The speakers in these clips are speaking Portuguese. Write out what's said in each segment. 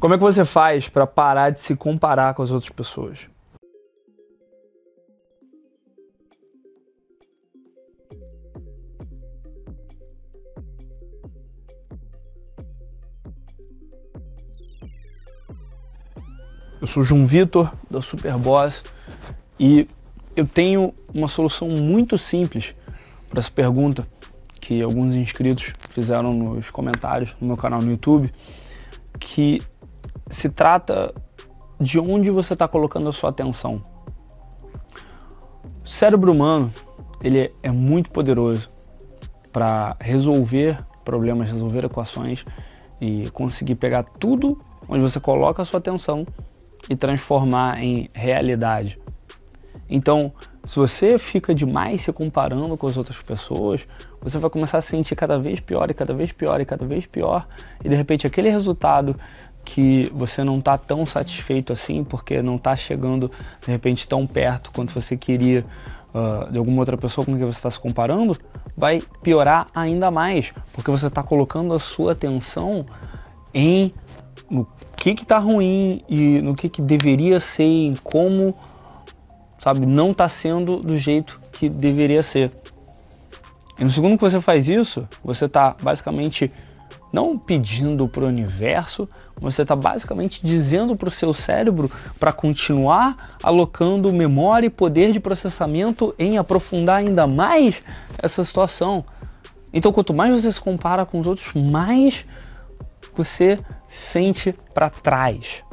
Como é que você faz para parar de se comparar com as outras pessoas? Eu sou João Vitor, da Superboss, e eu tenho uma solução muito simples para essa pergunta que alguns inscritos fizeram nos comentários no meu canal no YouTube, que se trata de onde você está colocando a sua atenção. O cérebro humano ele é muito poderoso para resolver problemas, resolver equações e conseguir pegar tudo onde você coloca a sua atenção e transformar em realidade. Então, se você fica demais se comparando com as outras pessoas, você vai começar a se sentir cada vez pior e cada vez pior e cada vez pior, e de repente aquele resultado que você não está tão satisfeito assim, porque não está chegando de repente tão perto quanto você queria uh, de alguma outra pessoa com quem você está se comparando, vai piorar ainda mais, porque você está colocando a sua atenção em no que que tá ruim e no que que deveria ser, em como, sabe, não está sendo do jeito que deveria ser. E no segundo que você faz isso, você está basicamente não pedindo para o universo, você está basicamente dizendo para o seu cérebro para continuar alocando memória e poder de processamento em aprofundar ainda mais essa situação. Então, quanto mais você se compara com os outros, mais você sente para trás.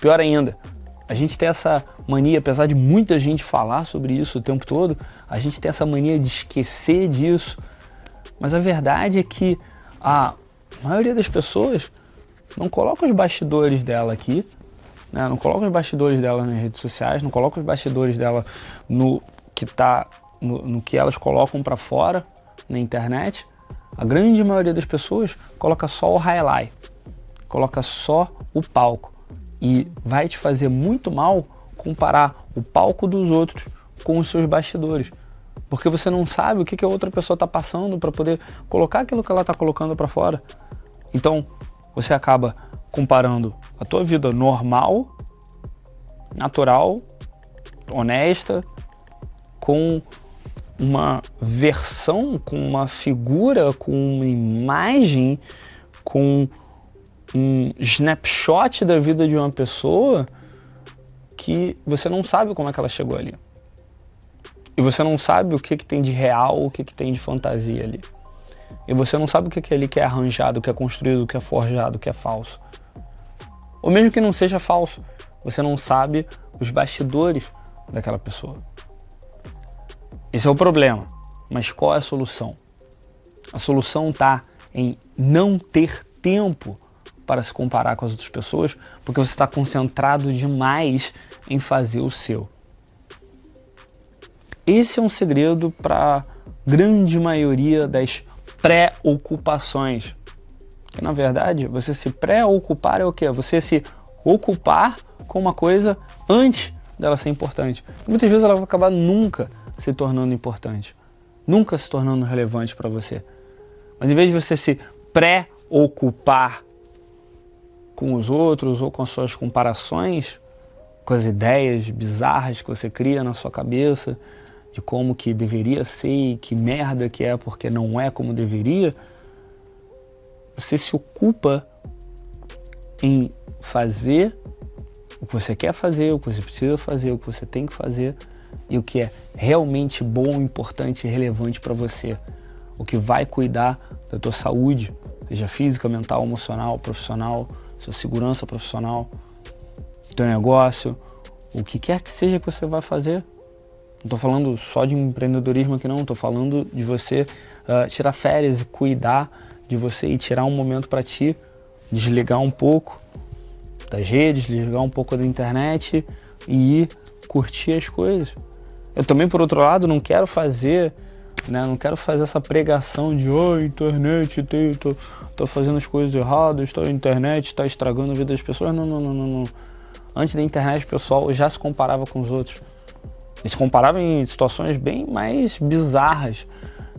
Pior ainda, a gente tem essa mania, apesar de muita gente falar sobre isso o tempo todo, a gente tem essa mania de esquecer disso. Mas a verdade é que a maioria das pessoas não coloca os bastidores dela aqui, né? não coloca os bastidores dela nas redes sociais, não coloca os bastidores dela no que tá no, no que elas colocam para fora na internet. A grande maioria das pessoas coloca só o highlight, coloca só o palco e vai te fazer muito mal comparar o palco dos outros com os seus bastidores, porque você não sabe o que, que a outra pessoa está passando para poder colocar aquilo que ela está colocando para fora. Então você acaba comparando a tua vida normal, natural, honesta, com uma versão, com uma figura, com uma imagem, com um snapshot da vida de uma pessoa que você não sabe como é que ela chegou ali. E você não sabe o que, que tem de real, o que, que tem de fantasia ali. E você não sabe o que, que é ali que é arranjado, o que é construído, o que é forjado, o que é falso. Ou mesmo que não seja falso, você não sabe os bastidores daquela pessoa. Esse é o problema. Mas qual é a solução? A solução está em não ter tempo para se comparar com as outras pessoas, porque você está concentrado demais em fazer o seu. Esse é um segredo para a grande maioria das preocupações. Que na verdade, você se preocupar é o que? Você se ocupar com uma coisa antes dela ser importante. muitas vezes ela vai acabar nunca se tornando importante, nunca se tornando relevante para você. Mas em vez de você se preocupar com os outros ou com as suas comparações, com as ideias bizarras que você cria na sua cabeça de como que deveria ser e que merda que é porque não é como deveria, você se ocupa em fazer o que você quer fazer, o que você precisa fazer, o que você tem que fazer e o que é realmente bom, importante e relevante para você. O que vai cuidar da tua saúde, seja física, mental, emocional, profissional, sua segurança profissional, teu negócio, o que quer que seja que você vai fazer. Não estou falando só de empreendedorismo aqui não, estou falando de você uh, tirar férias e cuidar de você e tirar um momento para ti, desligar um pouco das redes, desligar um pouco da internet e ir curtir as coisas. Eu também, por outro lado, não quero fazer, né, não quero fazer essa pregação de oh, internet, tem, tô, tô fazendo as coisas erradas, tá, a internet está estragando a vida das pessoas. Não, não, não, não. Antes da internet, pessoal já se comparava com os outros. E se comparava em situações bem mais bizarras,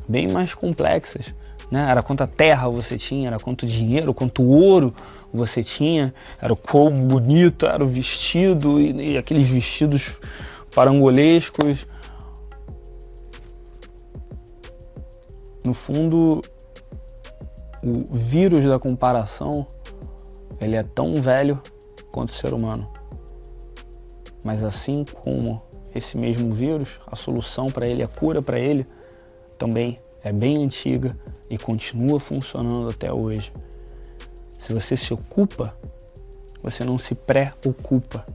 bem mais complexas. né? Era quanta terra você tinha, era quanto dinheiro, quanto ouro você tinha, era o quão bonito era o vestido e, e aqueles vestidos parangolescos. No fundo, o vírus da comparação, ele é tão velho quanto o ser humano. Mas assim como esse mesmo vírus, a solução para ele, a cura para ele, também é bem antiga e continua funcionando até hoje. Se você se ocupa, você não se preocupa.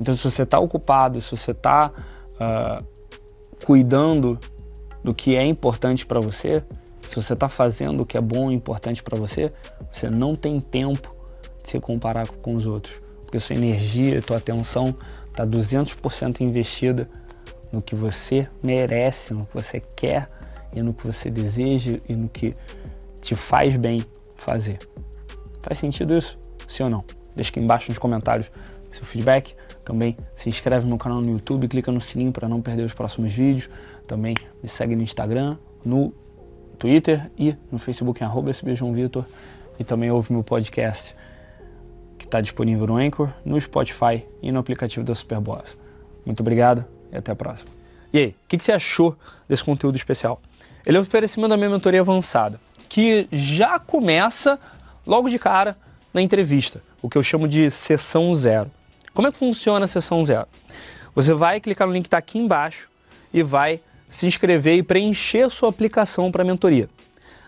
Então, se você está ocupado, se você está uh, ah, cuidando do que é importante para você, se você está fazendo o que é bom e importante para você, você não tem tempo de se comparar com os outros, porque sua energia, tua atenção está 200% investida no que você merece, no que você quer e no que você deseja e no que te faz bem fazer. Faz sentido isso? Sim ou não? Deixa aqui embaixo nos comentários seu feedback. Também se inscreve no meu canal no YouTube, clica no sininho para não perder os próximos vídeos. Também me segue no Instagram, no Twitter e no Facebook em arroba. E também ouve meu podcast está disponível no Anchor, no Spotify e no aplicativo da Superboss. Muito obrigado e até a próxima. E aí, o que, que você achou desse conteúdo especial? Ele é oferecimento da minha mentoria avançada, que já começa logo de cara na entrevista, o que eu chamo de sessão zero. Como é que funciona a sessão zero? Você vai clicar no link que está aqui embaixo e vai se inscrever e preencher sua aplicação para a mentoria.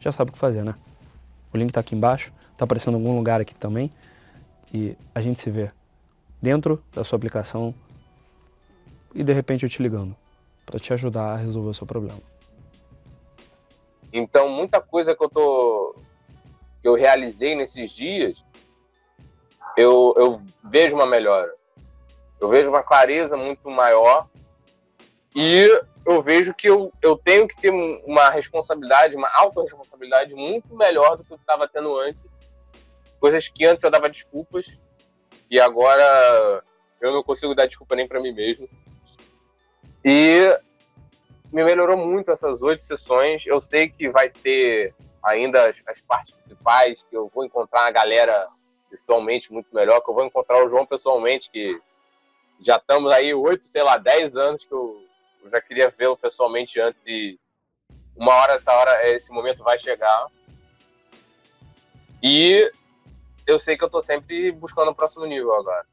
já sabe o que fazer, né? O link está aqui embaixo, está aparecendo em algum lugar aqui também. E a gente se vê dentro da sua aplicação e de repente eu te ligando para te ajudar a resolver o seu problema. Então, muita coisa que eu tô que eu realizei nesses dias, eu, eu vejo uma melhora. Eu vejo uma clareza muito maior e eu vejo que eu, eu tenho que ter uma responsabilidade, uma autorresponsabilidade muito melhor do que eu estava tendo antes. Coisas que antes eu dava desculpas e agora eu não consigo dar desculpa nem para mim mesmo. E me melhorou muito essas oito sessões. Eu sei que vai ter ainda as, as, partes principais, que eu vou encontrar a galera pessoalmente muito melhor, que eu vou encontrar o João pessoalmente, que já estamos aí oito, sei lá, dez anos que eu, eu já queria vê-lo pessoalmente antes e uma hora, essa hora, esse momento vai chegar. E eu sei que eu tô sempre buscando o próximo nível agora.